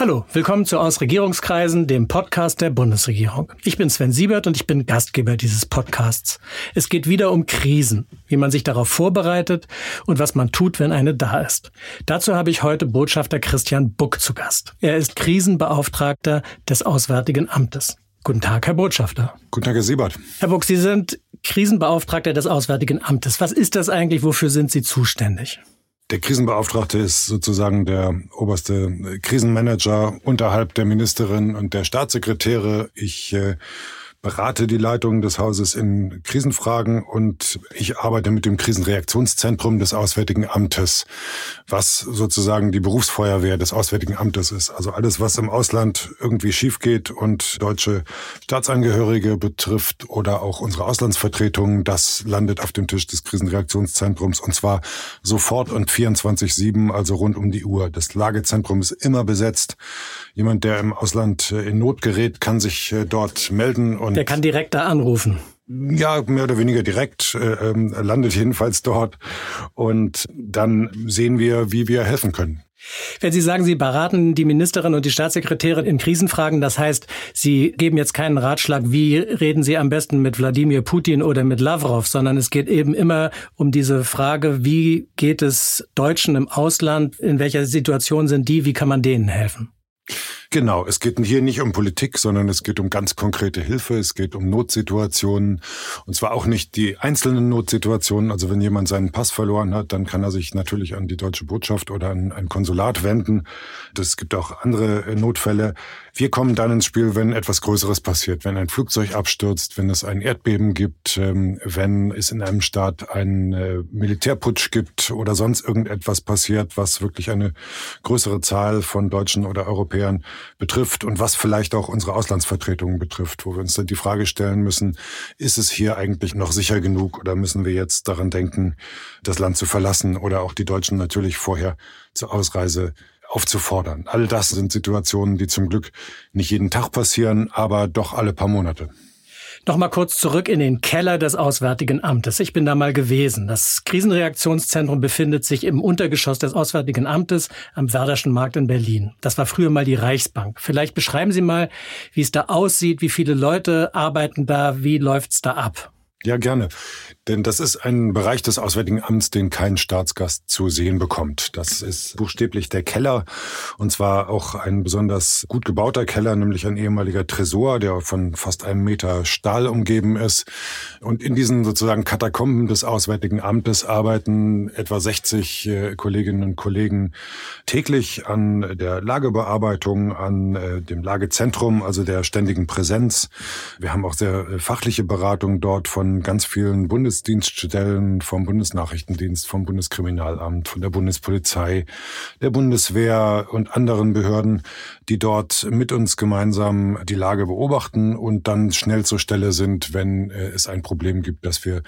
Hallo, willkommen zu Aus Regierungskreisen, dem Podcast der Bundesregierung. Ich bin Sven Siebert und ich bin Gastgeber dieses Podcasts. Es geht wieder um Krisen, wie man sich darauf vorbereitet und was man tut, wenn eine da ist. Dazu habe ich heute Botschafter Christian Buck zu Gast. Er ist Krisenbeauftragter des Auswärtigen Amtes. Guten Tag, Herr Botschafter. Guten Tag, Herr Siebert. Herr Buck, Sie sind Krisenbeauftragter des Auswärtigen Amtes. Was ist das eigentlich? Wofür sind Sie zuständig? Der Krisenbeauftragte ist sozusagen der oberste Krisenmanager unterhalb der Ministerin und der Staatssekretäre. Ich äh, berate die Leitung des Hauses in Krisenfragen und ich arbeite mit dem Krisenreaktionszentrum des Auswärtigen Amtes, was sozusagen die Berufsfeuerwehr des Auswärtigen Amtes ist. Also alles, was im Ausland irgendwie schief geht und deutsche Staatsangehörige betrifft oder auch unsere Auslandsvertretungen, das landet auf dem Tisch des Krisenreaktionszentrums und zwar sofort und 24-7, also rund um die Uhr. Das Lagezentrum ist immer besetzt. Jemand, der im Ausland in Not gerät, kann sich äh, dort melden und der kann direkt da anrufen. Ja, mehr oder weniger direkt, äh, ähm, landet jedenfalls dort. Und dann sehen wir, wie wir helfen können. Wenn Sie sagen, Sie beraten die Ministerin und die Staatssekretärin in Krisenfragen, das heißt, Sie geben jetzt keinen Ratschlag, wie reden Sie am besten mit Wladimir Putin oder mit Lavrov, sondern es geht eben immer um diese Frage, wie geht es Deutschen im Ausland, in welcher Situation sind die, wie kann man denen helfen? Genau, es geht hier nicht um Politik, sondern es geht um ganz konkrete Hilfe, es geht um Notsituationen und zwar auch nicht die einzelnen Notsituationen. Also wenn jemand seinen Pass verloren hat, dann kann er sich natürlich an die deutsche Botschaft oder an ein Konsulat wenden. Es gibt auch andere äh, Notfälle. Wir kommen dann ins Spiel, wenn etwas Größeres passiert, wenn ein Flugzeug abstürzt, wenn es ein Erdbeben gibt, ähm, wenn es in einem Staat einen äh, Militärputsch gibt oder sonst irgendetwas passiert, was wirklich eine größere Zahl von Deutschen oder Europäern betrifft und was vielleicht auch unsere Auslandsvertretungen betrifft, wo wir uns dann die Frage stellen müssen, ist es hier eigentlich noch sicher genug oder müssen wir jetzt daran denken, das Land zu verlassen oder auch die Deutschen natürlich vorher zur Ausreise aufzufordern. All das sind Situationen, die zum Glück nicht jeden Tag passieren, aber doch alle paar Monate. Noch mal kurz zurück in den Keller des Auswärtigen Amtes. Ich bin da mal gewesen. Das Krisenreaktionszentrum befindet sich im Untergeschoss des Auswärtigen Amtes am Werderschen Markt in Berlin. Das war früher mal die Reichsbank. Vielleicht beschreiben Sie mal, wie es da aussieht, wie viele Leute arbeiten da, wie läuft's da ab? Ja, gerne. Denn das ist ein Bereich des Auswärtigen Amts, den kein Staatsgast zu sehen bekommt. Das ist buchstäblich der Keller. Und zwar auch ein besonders gut gebauter Keller, nämlich ein ehemaliger Tresor, der von fast einem Meter Stahl umgeben ist. Und in diesen sozusagen Katakomben des Auswärtigen Amtes arbeiten etwa 60 äh, Kolleginnen und Kollegen täglich an der Lagebearbeitung, an äh, dem Lagezentrum, also der ständigen Präsenz. Wir haben auch sehr äh, fachliche Beratung dort von ganz vielen Bundesdienststellen, vom Bundesnachrichtendienst, vom Bundeskriminalamt, von der Bundespolizei, der Bundeswehr und anderen Behörden, die dort mit uns gemeinsam die Lage beobachten und dann schnell zur Stelle sind, wenn äh, es ein Problem gibt, das wir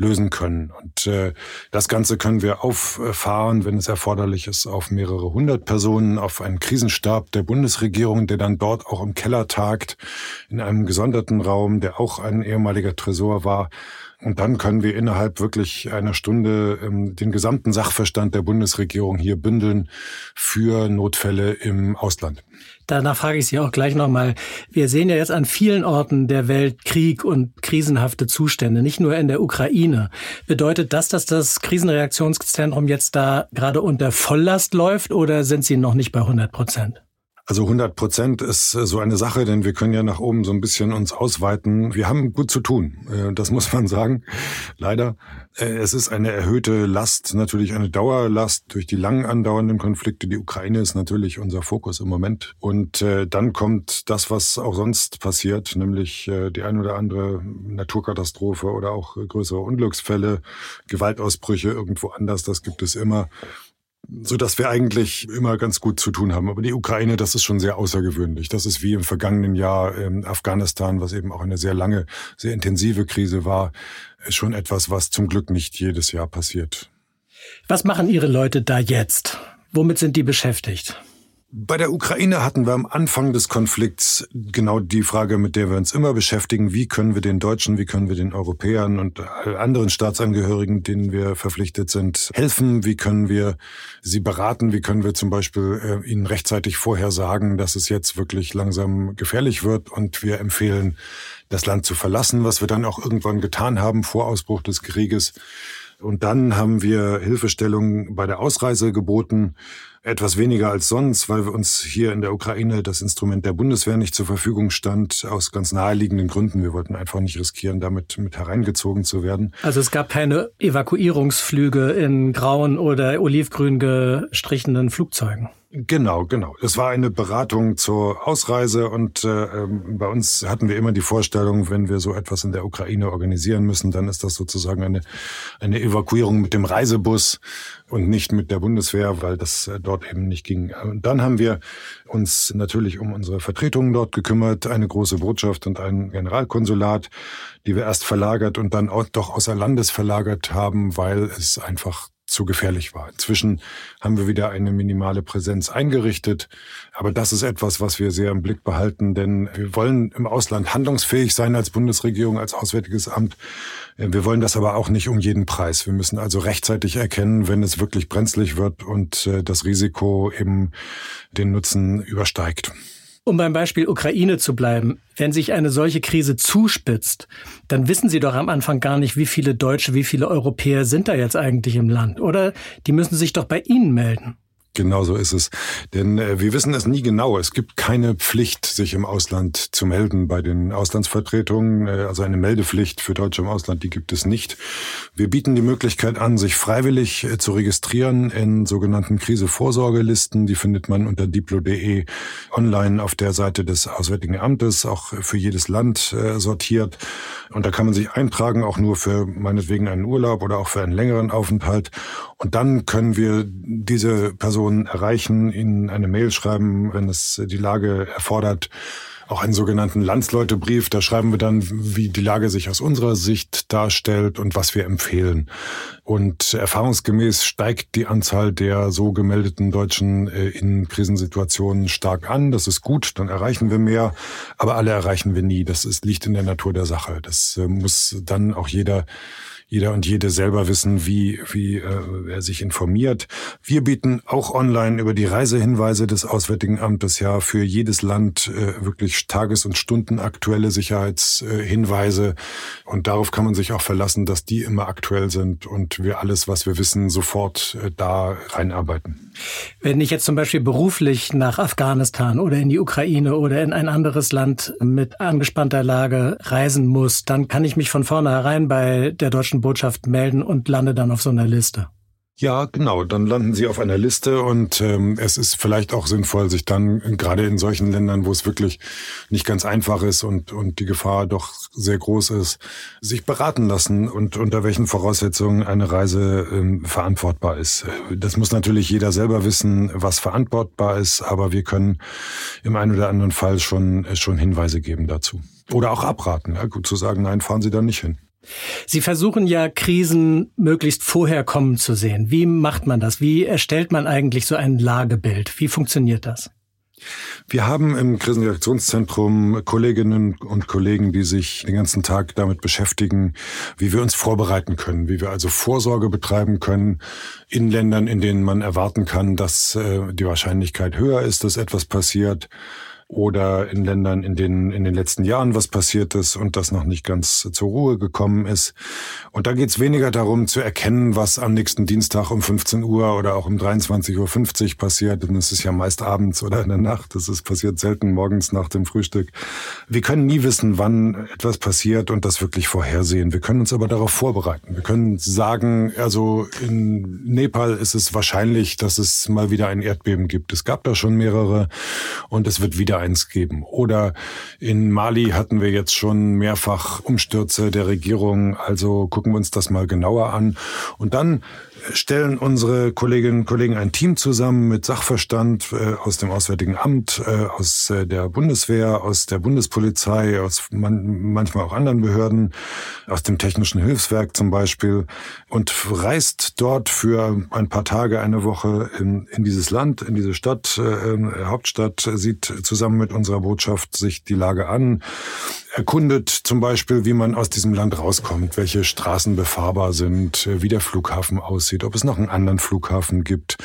lösen können. Und äh, das Ganze können wir auffahren, wenn es erforderlich ist, auf mehrere hundert Personen, auf einen Krisenstab der Bundesregierung, der dann dort auch im Keller tagt, in einem gesonderten Raum, der auch ein ehemaliger Tresor war. Und dann können wir innerhalb wirklich einer Stunde ähm, den gesamten Sachverstand der Bundesregierung hier bündeln für Notfälle im Ausland. Danach frage ich Sie auch gleich nochmal. Wir sehen ja jetzt an vielen Orten der Welt Krieg und krisenhafte Zustände, nicht nur in der Ukraine. Bedeutet das, dass das Krisenreaktionszentrum jetzt da gerade unter Volllast läuft oder sind Sie noch nicht bei 100 Prozent? Also 100 Prozent ist äh, so eine Sache, denn wir können ja nach oben so ein bisschen uns ausweiten. Wir haben gut zu tun, äh, das muss man sagen. Leider. Äh, es ist eine erhöhte Last, natürlich eine Dauerlast durch die lang andauernden Konflikte. Die Ukraine ist natürlich unser Fokus im Moment. Und dann kommt das, was auch sonst passiert, nämlich die ein oder andere Naturkatastrophe oder auch größere Unglücksfälle, Gewaltausbrüche irgendwo anders. Das gibt es immer so dass wir eigentlich immer ganz gut zu tun haben. Aber die Ukraine, das ist schon sehr außergewöhnlich. Das ist wie im vergangenen Jahr in Afghanistan, was eben auch eine sehr lange, sehr intensive Krise war, schon etwas, was zum Glück nicht jedes Jahr passiert. Was machen Ihre Leute da jetzt? Womit sind die beschäftigt? Bei der Ukraine hatten wir am Anfang des Konflikts genau die Frage, mit der wir uns immer beschäftigen. Wie können wir den Deutschen, wie können wir den Europäern und anderen Staatsangehörigen, denen wir verpflichtet sind, helfen? Wie können wir sie beraten? Wie können wir zum Beispiel äh, ihnen rechtzeitig vorher sagen, dass es jetzt wirklich langsam gefährlich wird und wir empfehlen, das Land zu verlassen, was wir dann auch irgendwann getan haben vor Ausbruch des Krieges. Und dann haben wir Hilfestellung bei der Ausreise geboten etwas weniger als sonst, weil wir uns hier in der Ukraine das Instrument der Bundeswehr nicht zur Verfügung stand, aus ganz naheliegenden Gründen. Wir wollten einfach nicht riskieren, damit mit hereingezogen zu werden. Also es gab keine Evakuierungsflüge in grauen oder olivgrün gestrichenen Flugzeugen. Genau, genau. Es war eine Beratung zur Ausreise und äh, ähm, bei uns hatten wir immer die Vorstellung, wenn wir so etwas in der Ukraine organisieren müssen, dann ist das sozusagen eine, eine Evakuierung mit dem Reisebus und nicht mit der Bundeswehr, weil das äh, dort eben nicht ging. Und dann haben wir uns natürlich um unsere Vertretungen dort gekümmert, eine große Botschaft und ein Generalkonsulat, die wir erst verlagert und dann auch doch außer Landes verlagert haben, weil es einfach zu gefährlich war. Inzwischen haben wir wieder eine minimale Präsenz eingerichtet. Aber das ist etwas, was wir sehr im Blick behalten, denn wir wollen im Ausland handlungsfähig sein als Bundesregierung, als Auswärtiges Amt. Wir wollen das aber auch nicht um jeden Preis. Wir müssen also rechtzeitig erkennen, wenn es wirklich brenzlig wird und äh, das Risiko eben den Nutzen übersteigt. Um beim Beispiel Ukraine zu bleiben, wenn sich eine solche Krise zuspitzt, dann wissen Sie doch am Anfang gar nicht, wie viele Deutsche, wie viele Europäer sind da jetzt eigentlich im Land, oder? Die müssen sich doch bei Ihnen melden. Genau so ist es. Denn äh, wir wissen es nie genau. Es gibt keine Pflicht, sich im Ausland zu melden bei den Auslandsvertretungen. Äh, also eine Meldepflicht für Deutsche im Ausland, die gibt es nicht. Wir bieten die Möglichkeit an, sich freiwillig äh, zu registrieren in sogenannten Krisevorsorgelisten. Die findet man unter diplo.de online auf der Seite des Auswärtigen Amtes, auch für jedes Land äh, sortiert. Und da kann man sich eintragen, auch nur für meinetwegen einen Urlaub oder auch für einen längeren Aufenthalt. Und dann können wir diese Personen erreichen, ihnen eine Mail schreiben, wenn es die Lage erfordert, auch einen sogenannten Landsleutebrief. Da schreiben wir dann, wie die Lage sich aus unserer Sicht darstellt und was wir empfehlen. Und erfahrungsgemäß steigt die Anzahl der so gemeldeten Deutschen äh, in Krisensituationen stark an. Das ist gut, dann erreichen wir mehr. Aber alle erreichen wir nie. Das ist, liegt in der Natur der Sache. Das äh, muss dann auch jeder jeder und jede selber wissen, wie, wie äh, er sich informiert. Wir bieten auch online über die Reisehinweise des Auswärtigen Amtes ja für jedes Land äh, wirklich tages- und stundenaktuelle Sicherheitshinweise. und darauf kann man sich auch verlassen, dass die immer aktuell sind und wir alles, was wir wissen, sofort äh, da reinarbeiten. Wenn ich jetzt zum Beispiel beruflich nach Afghanistan oder in die Ukraine oder in ein anderes Land mit angespannter Lage reisen muss, dann kann ich mich von vornherein bei der deutschen Botschaft melden und lande dann auf so einer Liste. Ja, genau. Dann landen Sie auf einer Liste und ähm, es ist vielleicht auch sinnvoll, sich dann gerade in solchen Ländern, wo es wirklich nicht ganz einfach ist und und die Gefahr doch sehr groß ist, sich beraten lassen und unter welchen Voraussetzungen eine Reise ähm, verantwortbar ist. Das muss natürlich jeder selber wissen, was verantwortbar ist, aber wir können im einen oder anderen Fall schon schon Hinweise geben dazu oder auch abraten. Ja, gut zu sagen, nein, fahren Sie da nicht hin. Sie versuchen ja Krisen möglichst vorher kommen zu sehen. Wie macht man das? Wie erstellt man eigentlich so ein Lagebild? Wie funktioniert das? Wir haben im Krisenreaktionszentrum Kolleginnen und Kollegen, die sich den ganzen Tag damit beschäftigen, wie wir uns vorbereiten können, wie wir also Vorsorge betreiben können in Ländern, in denen man erwarten kann, dass äh, die Wahrscheinlichkeit höher ist, dass etwas passiert oder in Ländern, in denen in den letzten Jahren was passiert ist und das noch nicht ganz zur Ruhe gekommen ist. Und da geht es weniger darum zu erkennen, was am nächsten Dienstag um 15 Uhr oder auch um 23.50 Uhr passiert. Denn es ist ja meist abends oder in der Nacht. Das ist passiert selten morgens nach dem Frühstück. Wir können nie wissen, wann etwas passiert und das wirklich vorhersehen. Wir können uns aber darauf vorbereiten. Wir können sagen, also in Nepal ist es wahrscheinlich, dass es mal wieder ein Erdbeben gibt. Es gab da schon mehrere und es wird wieder eins geben. Oder in Mali hatten wir jetzt schon mehrfach Umstürze der Regierung. Also gucken wir uns das mal genauer an. Und dann stellen unsere Kolleginnen und Kollegen ein Team zusammen mit Sachverstand äh, aus dem Auswärtigen Amt, äh, aus äh, der Bundeswehr, aus der Bundespolizei, aus man, manchmal auch anderen Behörden, aus dem Technischen Hilfswerk zum Beispiel und reist dort für ein paar Tage, eine Woche in, in dieses Land, in diese Stadt, Hauptstadt, sieht zusammen mit unserer Botschaft sich die Lage an, erkundet zum Beispiel, wie man aus diesem Land rauskommt, welche Straßen befahrbar sind, wie der Flughafen aussieht, ob es noch einen anderen Flughafen gibt,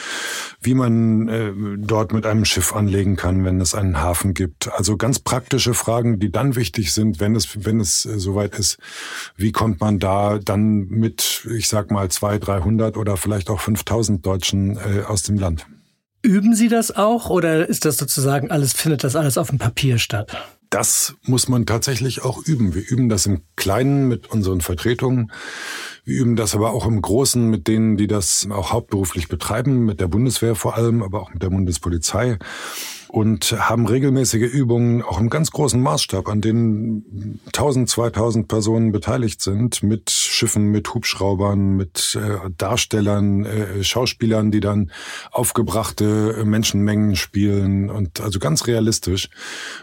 wie man äh, dort mit einem Schiff anlegen kann, wenn es einen Hafen gibt. Also ganz praktische Fragen, die dann wichtig sind, wenn es, wenn es äh, soweit ist. Wie kommt man da dann mit, ich sag mal, zwei, dreihundert oder vielleicht auch 5000 Deutschen äh, aus dem Land? Üben Sie das auch oder ist das sozusagen alles, findet das alles auf dem Papier statt? Das muss man tatsächlich auch üben. Wir üben das im Kleinen mit unseren Vertretungen. Wir üben das aber auch im Großen mit denen, die das auch hauptberuflich betreiben, mit der Bundeswehr vor allem, aber auch mit der Bundespolizei und haben regelmäßige Übungen auch im ganz großen Maßstab, an denen 1000, 2000 Personen beteiligt sind, mit Schiffen, mit Hubschraubern, mit äh, Darstellern, äh, Schauspielern, die dann aufgebrachte Menschenmengen spielen und also ganz realistisch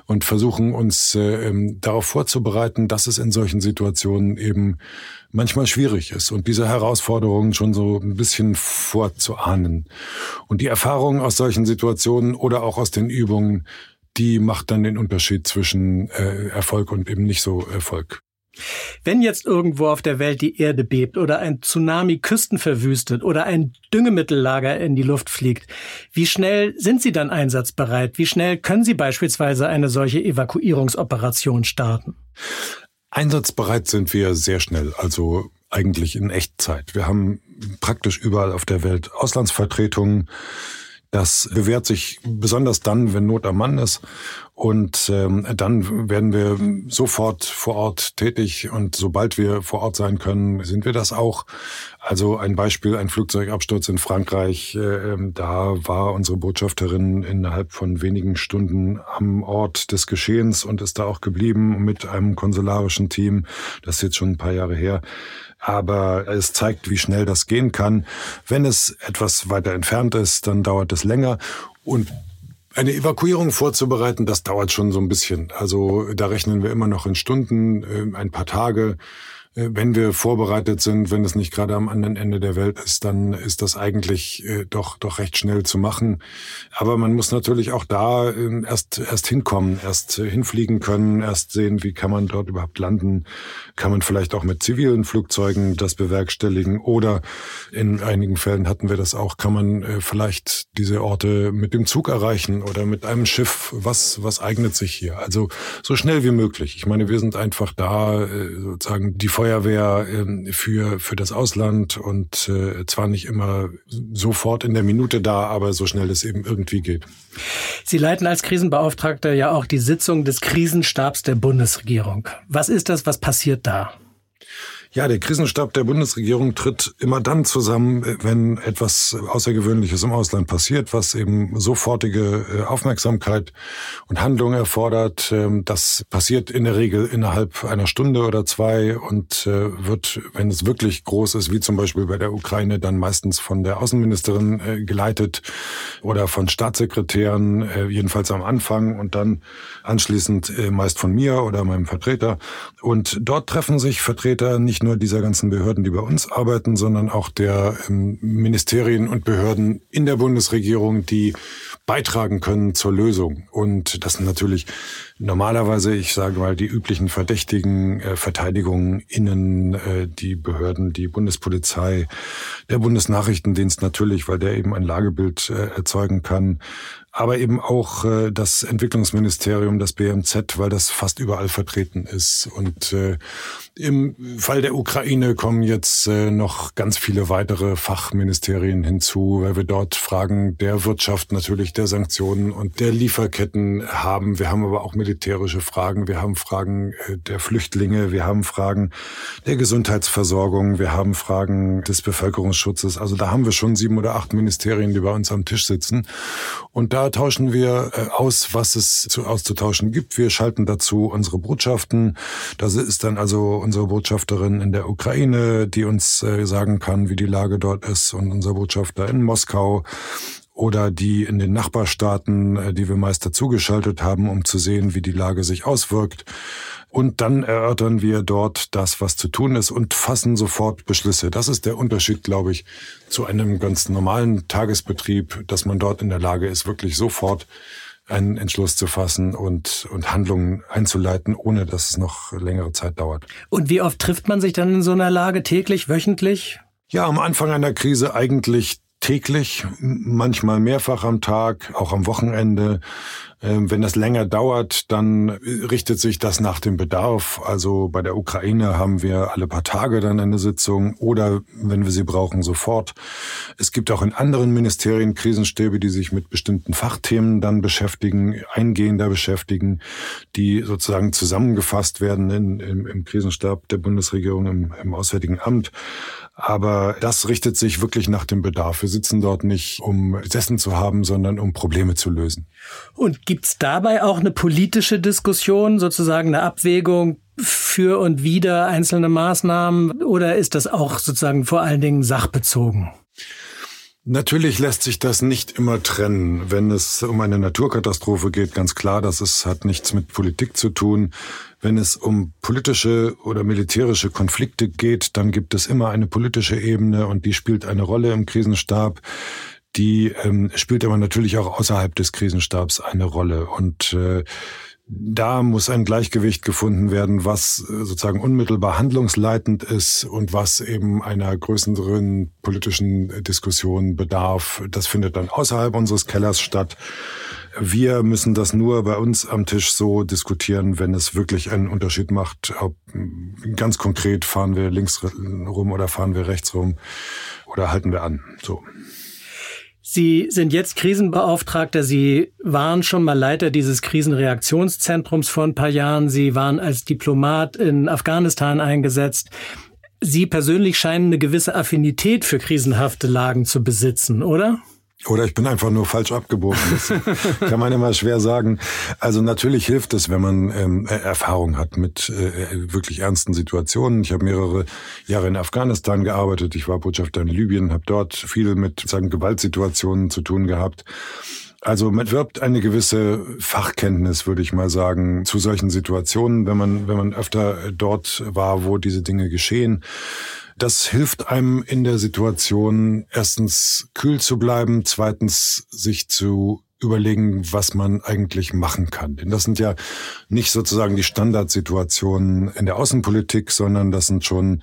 und versuchen uns äh, ähm, darauf vorzubereiten, dass es in solchen Situationen eben manchmal schwierig ist und diese Herausforderungen schon so ein bisschen vorzuahnen. Und die Erfahrungen aus solchen Situationen oder auch aus den Übungen, die macht dann den Unterschied zwischen äh, Erfolg und eben nicht so Erfolg. Wenn jetzt irgendwo auf der Welt die Erde bebt oder ein Tsunami Küsten verwüstet oder ein Düngemittellager in die Luft fliegt, wie schnell sind Sie dann einsatzbereit? Wie schnell können Sie beispielsweise eine solche Evakuierungsoperation starten? Einsatzbereit sind wir sehr schnell, also eigentlich in Echtzeit. Wir haben praktisch überall auf der Welt Auslandsvertretungen. Das bewährt sich besonders dann, wenn Not am Mann ist. Und ähm, dann werden wir sofort vor Ort tätig und sobald wir vor Ort sein können, sind wir das auch. Also ein Beispiel, ein Flugzeugabsturz in Frankreich, äh, ähm, da war unsere Botschafterin innerhalb von wenigen Stunden am Ort des Geschehens und ist da auch geblieben mit einem konsularischen Team. Das ist jetzt schon ein paar Jahre her aber es zeigt, wie schnell das gehen kann. Wenn es etwas weiter entfernt ist, dann dauert es länger und eine Evakuierung vorzubereiten, das dauert schon so ein bisschen. Also da rechnen wir immer noch in Stunden, äh, ein paar Tage. Äh, wenn wir vorbereitet sind, wenn es nicht gerade am anderen Ende der Welt ist, dann ist das eigentlich äh, doch doch recht schnell zu machen. Aber man muss natürlich auch da äh, erst erst hinkommen, erst äh, hinfliegen können, erst sehen, wie kann man dort überhaupt landen, kann man vielleicht auch mit zivilen Flugzeugen das bewerkstelligen oder in einigen Fällen hatten wir das auch, kann man vielleicht diese Orte mit dem Zug erreichen oder mit einem Schiff. Was was eignet sich hier? Also so schnell wie möglich. Ich meine, wir sind einfach da sozusagen die Feuerwehr ähm, für, für das Ausland und äh, zwar nicht immer sofort in der Minute da, aber so schnell es eben irgendwie geht. Sie leiten als Krisenbeauftragter ja auch die Sitzung des Krisenstabs der Bundesregierung. Was ist das? Was passiert da? Ja, der Krisenstab der Bundesregierung tritt immer dann zusammen, wenn etwas Außergewöhnliches im Ausland passiert, was eben sofortige äh, Aufmerksamkeit und Handlung erfordert. Ähm, das passiert in der Regel innerhalb einer Stunde oder zwei und äh, wird, wenn es wirklich groß ist, wie zum Beispiel bei der Ukraine, dann meistens von der Außenministerin äh, geleitet oder von Staatssekretären, jedenfalls am Anfang und dann anschließend meist von mir oder meinem Vertreter. Und dort treffen sich Vertreter nicht nicht nur dieser ganzen Behörden, die bei uns arbeiten, sondern auch der ähm, Ministerien und Behörden in der Bundesregierung, die beitragen können zur Lösung. Und das sind natürlich normalerweise, ich sage mal, die üblichen Verdächtigen, äh, Verteidigung, Innen, äh, die Behörden, die Bundespolizei, der Bundesnachrichtendienst natürlich, weil der eben ein Lagebild äh, erzeugen kann, aber eben auch äh, das Entwicklungsministerium, das BMZ, weil das fast überall vertreten ist. Und äh, im Fall der Ukraine kommen jetzt äh, noch ganz viele weitere Fachministerien hinzu, weil wir dort Fragen der Wirtschaft natürlich, der Sanktionen und der Lieferketten haben. Wir haben aber auch Militär militärische Fragen, wir haben Fragen äh, der Flüchtlinge, wir haben Fragen der Gesundheitsversorgung, wir haben Fragen des Bevölkerungsschutzes. Also da haben wir schon sieben oder acht Ministerien, die bei uns am Tisch sitzen. Und da tauschen wir äh, aus, was es zu auszutauschen gibt. Wir schalten dazu unsere Botschaften. Das ist dann also unsere Botschafterin in der Ukraine, die uns äh, sagen kann, wie die Lage dort ist und unser Botschafter in Moskau oder die in den Nachbarstaaten, äh, die wir meist dazugeschaltet haben, um zu sehen, wie die Lage sich auswirkt. Und dann erörtern wir dort das, was zu tun ist und fassen sofort Beschlüsse. Das ist der Unterschied, glaube ich, zu einem ganz normalen Tagesbetrieb, dass man dort in der Lage ist, wirklich sofort einen Entschluss zu fassen und, und Handlungen einzuleiten, ohne dass es noch längere Zeit dauert. Und wie oft trifft man sich dann in so einer Lage? Täglich, wöchentlich? Ja, am Anfang einer Krise eigentlich täglich, manchmal mehrfach am Tag, auch am Wochenende. Ähm, wenn das länger dauert, dann richtet sich das nach dem Bedarf. Also bei der Ukraine haben wir alle paar Tage dann eine Sitzung oder wenn wir sie brauchen, sofort. Es gibt auch in anderen Ministerien Krisenstäbe, die sich mit bestimmten Fachthemen dann beschäftigen, eingehender beschäftigen, die sozusagen zusammengefasst werden in, im, im Krisenstab der Bundesregierung, im, im Auswärtigen Amt. Aber das richtet sich wirklich nach dem Bedarf. Wir sitzen dort nicht, um Sessen zu haben, sondern um Probleme zu lösen. Und gibt's dabei auch eine politische Diskussion, sozusagen eine Abwägung für und wider einzelne Maßnahmen? Oder ist das auch sozusagen vor allen Dingen sachbezogen? Natürlich lässt sich das nicht immer trennen. Wenn es um eine Naturkatastrophe geht, ganz klar, das ist, hat nichts mit Politik zu tun. Wenn es um politische oder militärische Konflikte geht, dann gibt es immer eine politische Ebene und die spielt eine Rolle im Krisenstab. Die ähm, spielt aber natürlich auch außerhalb des Krisenstabs eine Rolle. Und äh, da muss ein Gleichgewicht gefunden werden, was äh, sozusagen unmittelbar handlungsleitend ist und was eben einer größeren politischen Diskussion bedarf. Das findet dann außerhalb unseres Kellers statt. Wir müssen das nur bei uns am Tisch so diskutieren, wenn es wirklich einen Unterschied macht. Ob, ganz konkret fahren wir links rum oder fahren wir rechts rum oder halten wir an. So. Sie sind jetzt Krisenbeauftragter. Sie waren schon mal Leiter dieses Krisenreaktionszentrums vor ein paar Jahren. Sie waren als Diplomat in Afghanistan eingesetzt. Sie persönlich scheinen eine gewisse Affinität für krisenhafte Lagen zu besitzen, oder? Oder ich bin einfach nur falsch abgebogen. Das kann man immer schwer sagen. Also natürlich hilft es, wenn man ähm, Erfahrung hat mit äh, wirklich ernsten Situationen. Ich habe mehrere Jahre in Afghanistan gearbeitet. Ich war Botschafter in Libyen, habe dort viel mit sagen, Gewaltsituationen zu tun gehabt. Also man wirbt eine gewisse Fachkenntnis, würde ich mal sagen, zu solchen Situationen, wenn man, wenn man öfter dort war, wo diese Dinge geschehen. Das hilft einem in der Situation, erstens kühl zu bleiben, zweitens sich zu überlegen, was man eigentlich machen kann. Denn das sind ja nicht sozusagen die Standardsituationen in der Außenpolitik, sondern das sind schon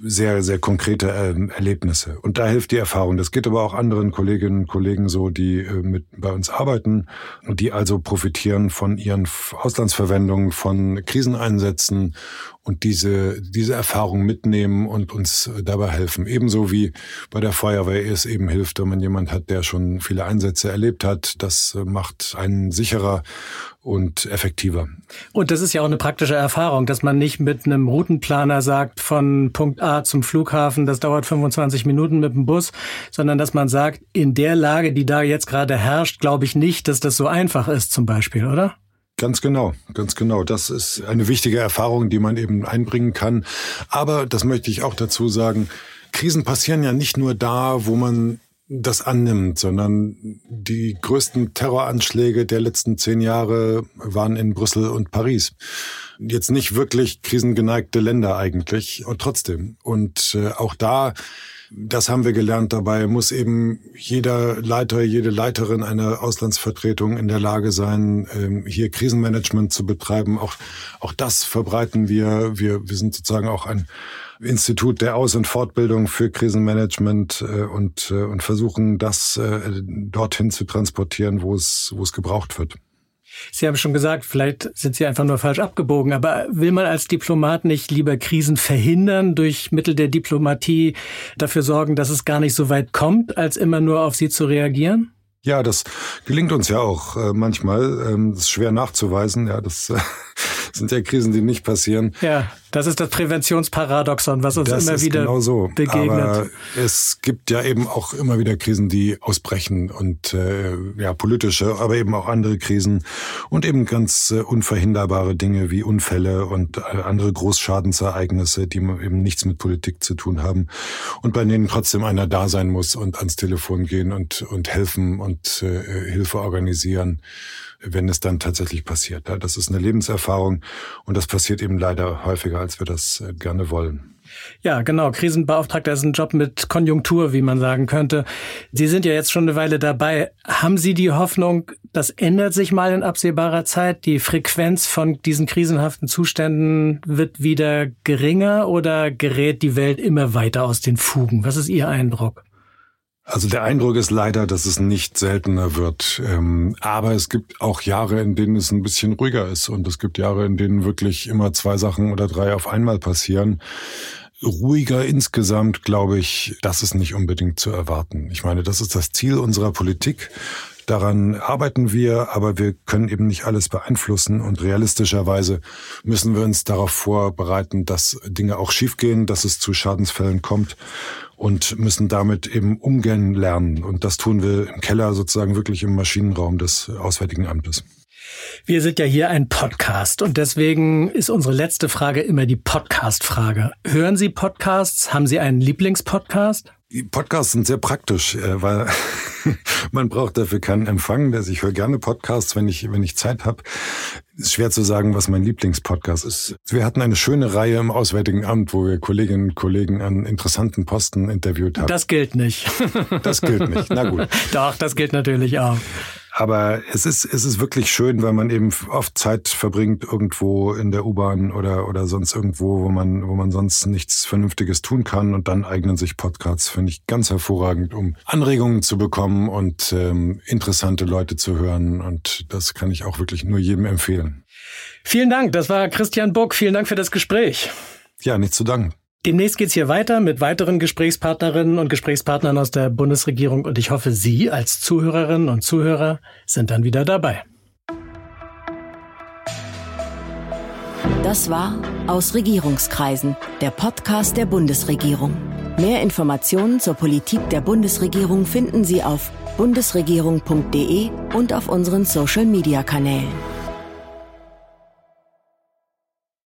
sehr, sehr konkrete ähm, Erlebnisse. Und da hilft die Erfahrung. Das geht aber auch anderen Kolleginnen und Kollegen so, die äh, mit bei uns arbeiten und die also profitieren von ihren Auslandsverwendungen, von Kriseneinsätzen und diese, diese Erfahrung mitnehmen und uns dabei helfen. Ebenso wie bei der Feuerwehr es eben hilft, wenn man jemand hat, der schon viele Einsätze erlebt hat. Das macht einen sicherer und effektiver. Und das ist ja auch eine praktische Erfahrung, dass man nicht mit einem Routenplaner sagt, von Punkt A zum Flughafen, das dauert 25 Minuten mit dem Bus, sondern dass man sagt, in der Lage, die da jetzt gerade herrscht, glaube ich nicht, dass das so einfach ist zum Beispiel, oder? Ganz genau, ganz genau. Das ist eine wichtige Erfahrung, die man eben einbringen kann. Aber das möchte ich auch dazu sagen, Krisen passieren ja nicht nur da, wo man das annimmt, sondern die größten Terroranschläge der letzten zehn Jahre waren in Brüssel und Paris. Jetzt nicht wirklich krisengeneigte Länder eigentlich und trotzdem. Und äh, auch da das haben wir gelernt. Dabei muss eben jeder Leiter, jede Leiterin einer Auslandsvertretung in der Lage sein, ähm, hier Krisenmanagement zu betreiben. Auch, auch das verbreiten wir. Wir, wir sind sozusagen auch ein Institut der Aus- und Fortbildung für Krisenmanagement äh, und, äh, und versuchen das äh, dorthin zu transportieren, wo es, wo es gebraucht wird. Sie haben schon gesagt, vielleicht sind Sie einfach nur falsch abgebogen, aber will man als Diplomat nicht lieber Krisen verhindern, durch Mittel der Diplomatie dafür sorgen, dass es gar nicht so weit kommt, als immer nur auf sie zu reagieren? Ja, das gelingt uns ja auch äh, manchmal. Ähm, das ist schwer nachzuweisen. Ja, das äh, sind ja Krisen, die nicht passieren. Ja, das ist das Präventionsparadoxon, was uns das immer wieder genau so. begegnet. Aber es gibt ja eben auch immer wieder Krisen, die ausbrechen und äh, ja politische, aber eben auch andere Krisen und eben ganz äh, unverhinderbare Dinge wie Unfälle und äh, andere Großschadensereignisse, die eben nichts mit Politik zu tun haben und bei denen trotzdem einer da sein muss und ans Telefon gehen und und helfen und äh, Hilfe organisieren wenn es dann tatsächlich passiert. Das ist eine Lebenserfahrung und das passiert eben leider häufiger, als wir das äh, gerne wollen. Ja, genau. Krisenbeauftragter ist ein Job mit Konjunktur, wie man sagen könnte. Sie sind ja jetzt schon eine Weile dabei. Haben Sie die Hoffnung, das ändert sich mal in absehbarer Zeit? Die Frequenz von diesen krisenhaften Zuständen wird wieder geringer oder gerät die Welt immer weiter aus den Fugen? Was ist Ihr Eindruck? Also der Eindruck ist leider, dass es nicht seltener wird. Ähm, aber es gibt auch Jahre, in denen es ein bisschen ruhiger ist. Und es gibt Jahre, in denen wirklich immer zwei Sachen oder drei auf einmal passieren. Ruhiger insgesamt, glaube ich, das ist nicht unbedingt zu erwarten. Ich meine, das ist das Ziel unserer Politik. Daran arbeiten wir, aber wir können eben nicht alles beeinflussen und realistischerweise müssen wir uns darauf vorbereiten, dass Dinge auch schiefgehen, dass es zu Schadensfällen kommt und müssen damit eben umgehen lernen. Und das tun wir im Keller sozusagen wirklich im Maschinenraum des Auswärtigen Amtes. Wir sind ja hier ein Podcast und deswegen ist unsere letzte Frage immer die Podcast-Frage. Hören Sie Podcasts? Haben Sie einen Lieblingspodcast? Podcasts sind sehr praktisch, äh, weil man braucht dafür keinen Empfang. Also ich höre gerne Podcasts, wenn ich, wenn ich Zeit habe. Ist schwer zu sagen, was mein Lieblingspodcast ist. Wir hatten eine schöne Reihe im Auswärtigen Amt, wo wir Kolleginnen und Kollegen an interessanten Posten interviewt haben. Das gilt nicht. Das gilt nicht. Na gut. Doch, das gilt natürlich auch. Aber es ist, es ist wirklich schön, weil man eben oft Zeit verbringt irgendwo in der U-Bahn oder, oder sonst irgendwo, wo man, wo man sonst nichts Vernünftiges tun kann. Und dann eignen sich Podcasts, finde ich, ganz hervorragend, um Anregungen zu bekommen und ähm, interessante Leute zu hören. Und das kann ich auch wirklich nur jedem empfehlen. Vielen Dank. Das war Christian Buck. Vielen Dank für das Gespräch. Ja, nicht zu danken. Demnächst geht's hier weiter mit weiteren Gesprächspartnerinnen und Gesprächspartnern aus der Bundesregierung und ich hoffe, Sie als Zuhörerinnen und Zuhörer sind dann wieder dabei. Das war Aus Regierungskreisen, der Podcast der Bundesregierung. Mehr Informationen zur Politik der Bundesregierung finden Sie auf bundesregierung.de und auf unseren Social-Media-Kanälen.